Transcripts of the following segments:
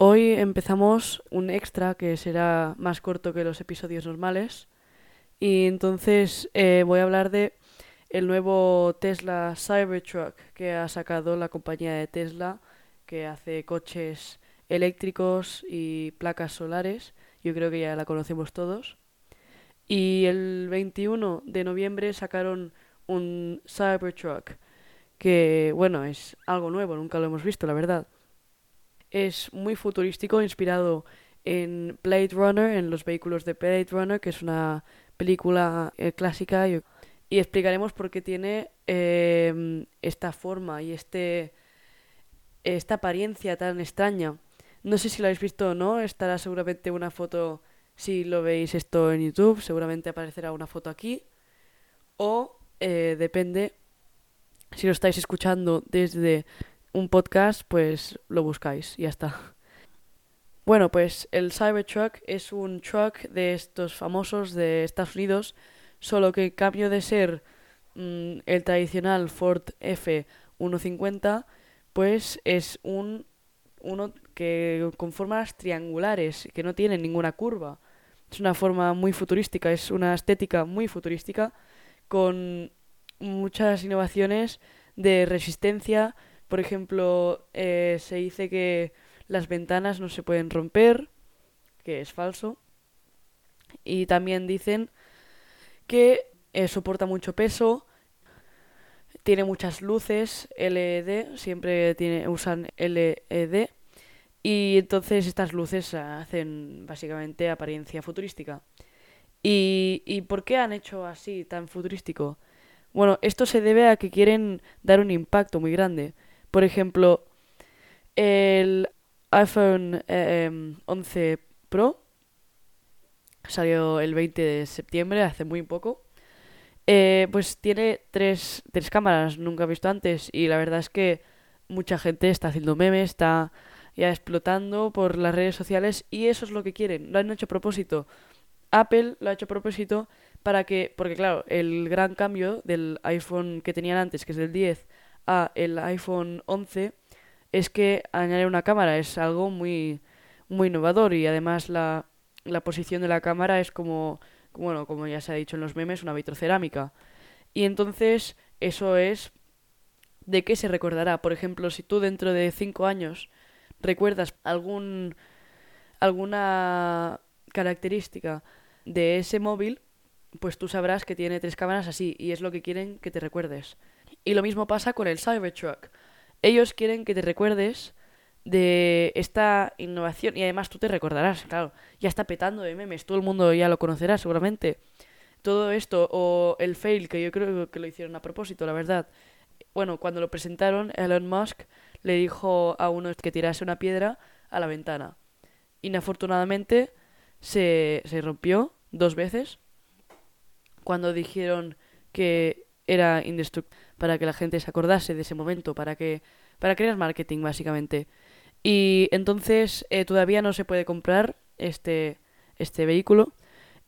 Hoy empezamos un extra que será más corto que los episodios normales. Y entonces eh, voy a hablar de el nuevo Tesla Cybertruck que ha sacado la compañía de Tesla, que hace coches eléctricos y placas solares. Yo creo que ya la conocemos todos. Y el 21 de noviembre sacaron un Cybertruck, que bueno, es algo nuevo, nunca lo hemos visto, la verdad. Es muy futurístico, inspirado en Blade Runner, en los vehículos de Blade Runner, que es una película eh, clásica. Y, explicaremos por qué tiene eh, esta forma y este esta apariencia tan extraña. No sé si lo habéis visto o no, estará seguramente una foto, si lo veis esto en YouTube, seguramente aparecerá una foto aquí. O eh, depende, si lo estáis escuchando desde un podcast, pues lo buscáis y ya está. Bueno, pues el Cybertruck es un truck de estos famosos de Estados Unidos, solo que en cambio de ser mmm, el tradicional Ford F150, pues es un uno que con formas triangulares, que no tiene ninguna curva. Es una forma muy futurística, es una estética muy futurística, con muchas innovaciones de resistencia. Por ejemplo, eh, se dice que las ventanas no se pueden romper, que es falso. Y también dicen que eh, soporta mucho peso, tiene muchas luces LED, siempre tiene, usan LED. Y entonces estas luces hacen básicamente apariencia futurística. ¿Y, ¿Y por qué han hecho así tan futurístico? Bueno, esto se debe a que quieren dar un impacto muy grande. Por ejemplo, el iPhone eh, 11 Pro salió el 20 de septiembre, hace muy poco. Eh, pues tiene tres, tres cámaras, nunca he visto antes. Y la verdad es que mucha gente está haciendo memes, está ya explotando por las redes sociales. Y eso es lo que quieren, lo han hecho a propósito. Apple lo ha hecho a propósito para que, porque claro, el gran cambio del iPhone que tenían antes, que es el 10, a el iPhone 11, es que añadir una cámara es algo muy, muy innovador y además la, la posición de la cámara es como, bueno, como ya se ha dicho en los memes, una vitrocerámica. Y entonces eso es de qué se recordará. Por ejemplo, si tú dentro de 5 años recuerdas algún alguna característica de ese móvil, pues tú sabrás que tiene tres cámaras así y es lo que quieren que te recuerdes. Y lo mismo pasa con el Cybertruck. Ellos quieren que te recuerdes de esta innovación y además tú te recordarás, claro, ya está petando de memes, todo el mundo ya lo conocerá seguramente. Todo esto o el fail que yo creo que lo hicieron a propósito, la verdad. Bueno, cuando lo presentaron, Elon Musk le dijo a uno que tirase una piedra a la ventana. Inafortunadamente se, se rompió dos veces cuando dijeron que era indestructible para que la gente se acordase de ese momento, para que para crear marketing básicamente. Y entonces eh, todavía no se puede comprar este este vehículo,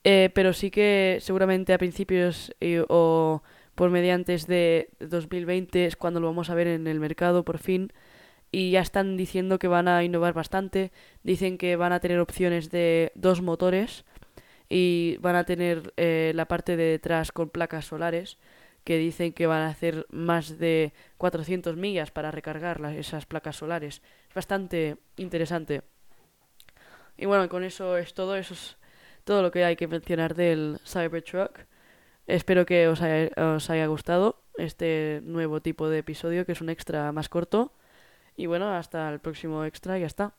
eh, pero sí que seguramente a principios o por mediantes de 2020 es cuando lo vamos a ver en el mercado por fin y ya están diciendo que van a innovar bastante, dicen que van a tener opciones de dos motores y van a tener eh, la parte de detrás con placas solares que dicen que van a hacer más de 400 millas para recargar las, esas placas solares. Es bastante interesante. Y bueno, con eso es todo, eso es todo lo que hay que mencionar del Cybertruck. Espero que os haya, os haya gustado este nuevo tipo de episodio, que es un extra más corto. Y bueno, hasta el próximo extra y ya está.